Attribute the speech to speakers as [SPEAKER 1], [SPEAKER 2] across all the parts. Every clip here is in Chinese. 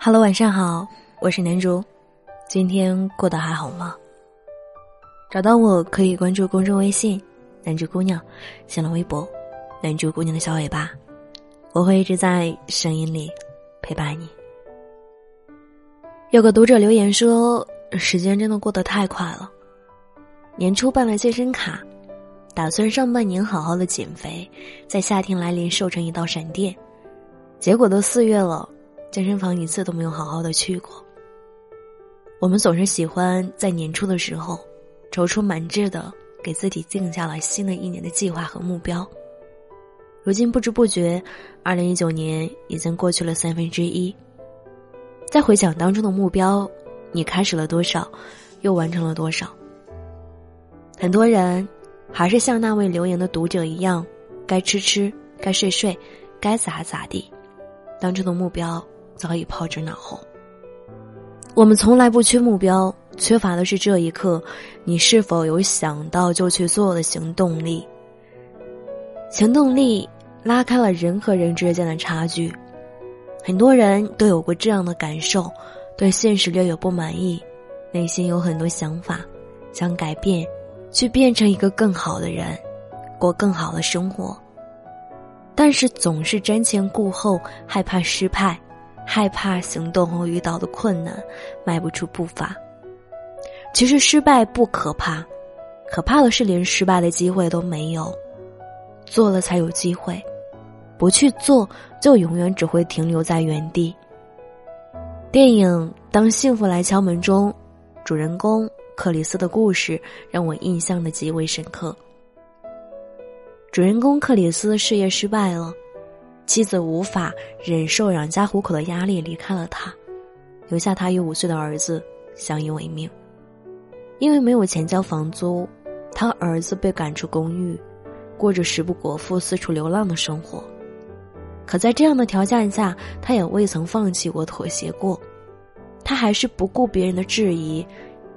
[SPEAKER 1] Hello，晚上好，我是南竹，今天过得还好吗？找到我可以关注公众微信“南竹姑娘”，新浪微博“南竹姑娘的小尾巴”，我会一直在声音里陪伴你。有个读者留言说：“时间真的过得太快了，年初办了健身卡。”打算上半年好好的减肥，在夏天来临瘦成一道闪电，结果都四月了，健身房一次都没有好好的去过。我们总是喜欢在年初的时候，踌躇满志的给自己定下了新的一年的计划和目标。如今不知不觉，二零一九年已经过去了三分之一。再回想当初的目标，你开始了多少，又完成了多少？很多人。还是像那位留言的读者一样，该吃吃，该睡睡，该咋咋地。当初的目标早已抛之脑后。我们从来不缺目标，缺乏的是这一刻，你是否有想到就去做的行动力？行动力拉开了人和人之间的差距。很多人都有过这样的感受：对现实略有不满意，内心有很多想法，想改变。去变成一个更好的人，过更好的生活。但是总是瞻前顾后，害怕失败，害怕行动后遇到的困难，迈不出步伐。其实失败不可怕，可怕的是连失败的机会都没有。做了才有机会，不去做就永远只会停留在原地。电影《当幸福来敲门》中，主人公。克里斯的故事让我印象的极为深刻。主人公克里斯事业失败了，妻子无法忍受养家糊口的压力，离开了他，留下他与五岁的儿子相依为命。因为没有钱交房租，他儿子被赶出公寓，过着食不果腹、四处流浪的生活。可在这样的条件下，他也未曾放弃过、妥协过，他还是不顾别人的质疑。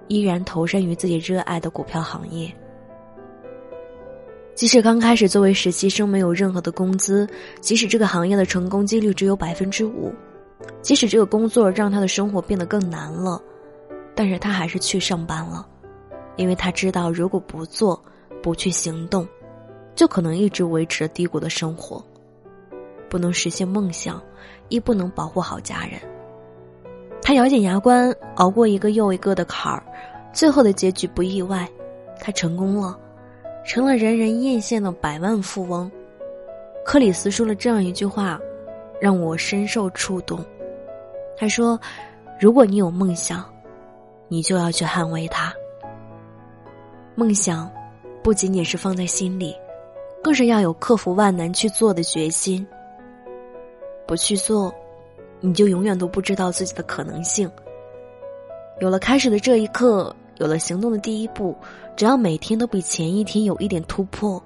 [SPEAKER 1] 依然投身于自己热爱的股票行业，即使刚开始作为实习生没有任何的工资，即使这个行业的成功几率只有百分之五，即使这个工作让他的生活变得更难了，但是他还是去上班了，因为他知道如果不做，不去行动，就可能一直维持着低谷的生活，不能实现梦想，亦不能保护好家人。他咬紧牙关，熬过一个又一个的坎儿，最后的结局不意外，他成功了，成了人人艳羡的百万富翁。克里斯说了这样一句话，让我深受触动。他说：“如果你有梦想，你就要去捍卫它。梦想不仅仅是放在心里，更是要有克服万难去做的决心。不去做。”你就永远都不知道自己的可能性。有了开始的这一刻，有了行动的第一步，只要每天都比前一天有一点突破，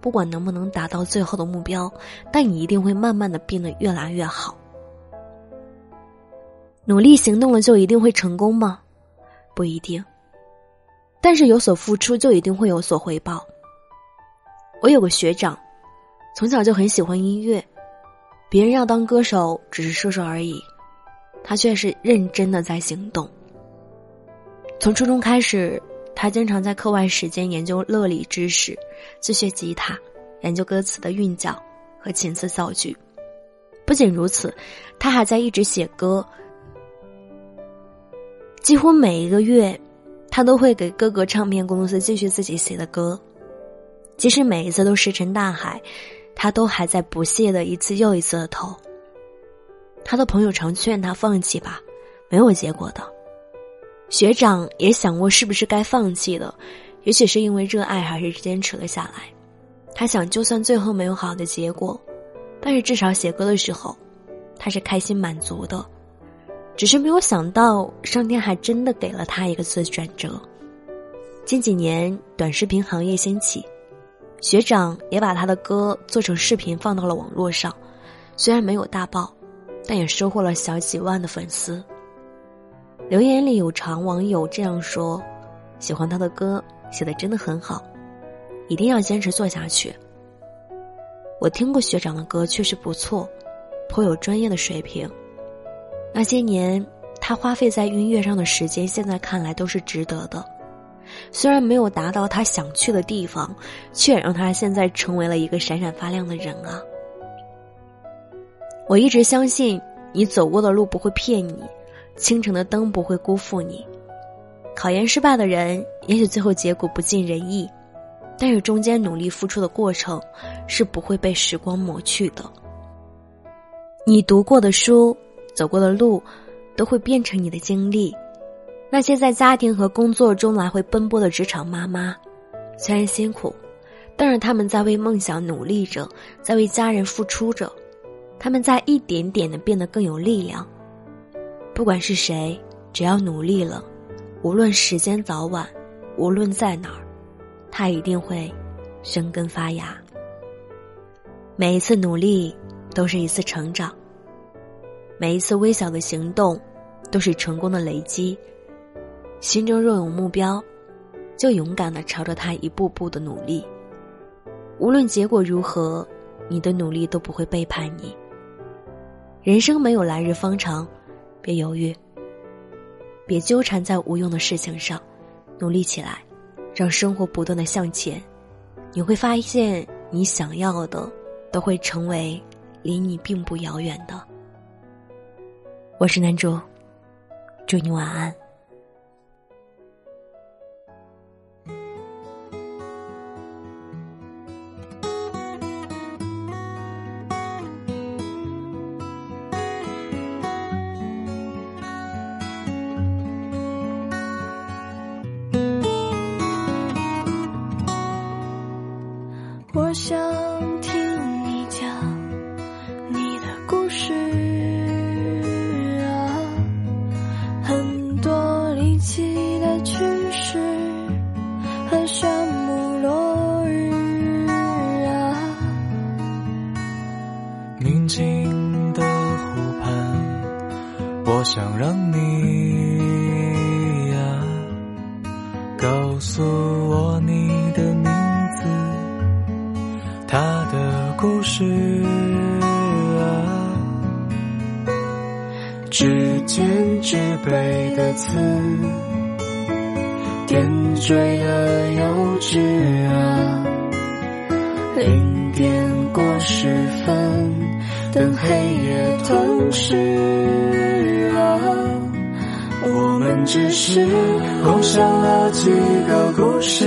[SPEAKER 1] 不管能不能达到最后的目标，但你一定会慢慢的变得越来越好。努力行动了就一定会成功吗？不一定。但是有所付出就一定会有所回报。我有个学长，从小就很喜欢音乐。别人要当歌手只是说说而已，他却是认真的在行动。从初中开始，他经常在课外时间研究乐理知识，自学吉他，研究歌词的韵脚和琴词造句。不仅如此，他还在一直写歌。几乎每一个月，他都会给各个唱片公司继续自己写的歌，即使每一次都石沉大海。他都还在不懈的一次又一次的投。他的朋友常劝他放弃吧，没有结果的。学长也想过是不是该放弃了，也许是因为热爱，还是坚持了下来。他想，就算最后没有好的结果，但是至少写歌的时候，他是开心满足的。只是没有想到，上天还真的给了他一个次转折。近几年，短视频行业兴起。学长也把他的歌做成视频放到了网络上，虽然没有大爆，但也收获了小几万的粉丝。留言里有常网友这样说：“喜欢他的歌，写的真的很好，一定要坚持做下去。”我听过学长的歌，确实不错，颇有专业的水平。那些年他花费在音乐上的时间，现在看来都是值得的。虽然没有达到他想去的地方，却让他现在成为了一个闪闪发亮的人啊！我一直相信，你走过的路不会骗你，清晨的灯不会辜负你。考研失败的人，也许最后结果不尽人意，但是中间努力付出的过程，是不会被时光抹去的。你读过的书，走过的路，都会变成你的经历。那些在家庭和工作中来回奔波的职场妈妈，虽然辛苦，但是他们在为梦想努力着，在为家人付出着，他们在一点点的变得更有力量。不管是谁，只要努力了，无论时间早晚，无论在哪儿，他一定会生根发芽。每一次努力都是一次成长，每一次微小的行动都是成功的累积。心中若有目标，就勇敢的朝着他一步步的努力。无论结果如何，你的努力都不会背叛你。人生没有来日方长，别犹豫，别纠缠在无用的事情上，努力起来，让生活不断的向前。你会发现，你想要的都会成为离你并不遥远的。我是南主，祝你晚安。
[SPEAKER 2] 笑是啊，指尖纸背的词，点缀了幼稚啊。零点过十分，等黑夜吞噬啊，我们只是共享了几个故事。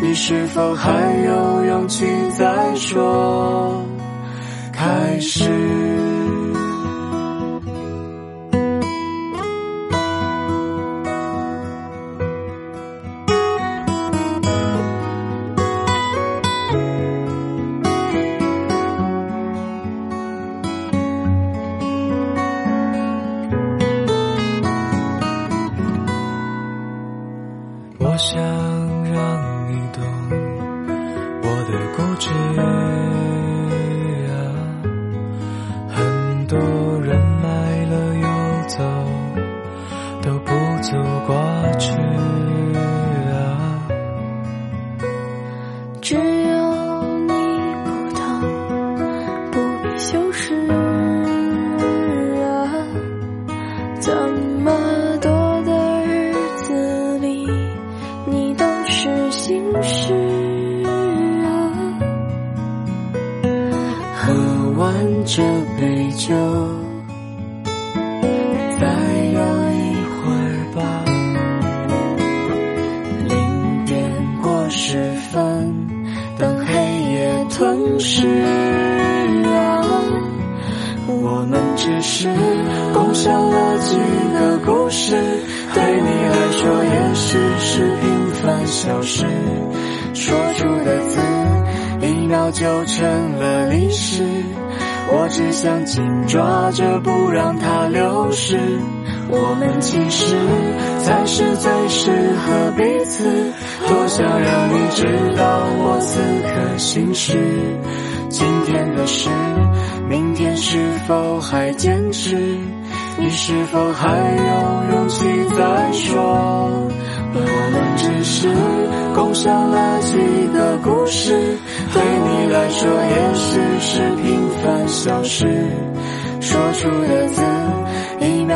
[SPEAKER 2] 你是否还有勇气再说开始？
[SPEAKER 3] 我想让你不知啊，很多人来了又走，都不足挂齿
[SPEAKER 2] 是啊，我们只是共享了几个故事，对你来说也许是平凡小事。说出的字，一秒就成了历史。我只想紧抓着，不让它流失。我们其实才是最适合彼此。多想让你知道我此刻心事。今天的事，明天是否还坚持？你是否还有勇气再说？我们只是共享了几个故事，对你来说也许是平凡小事。说出的字，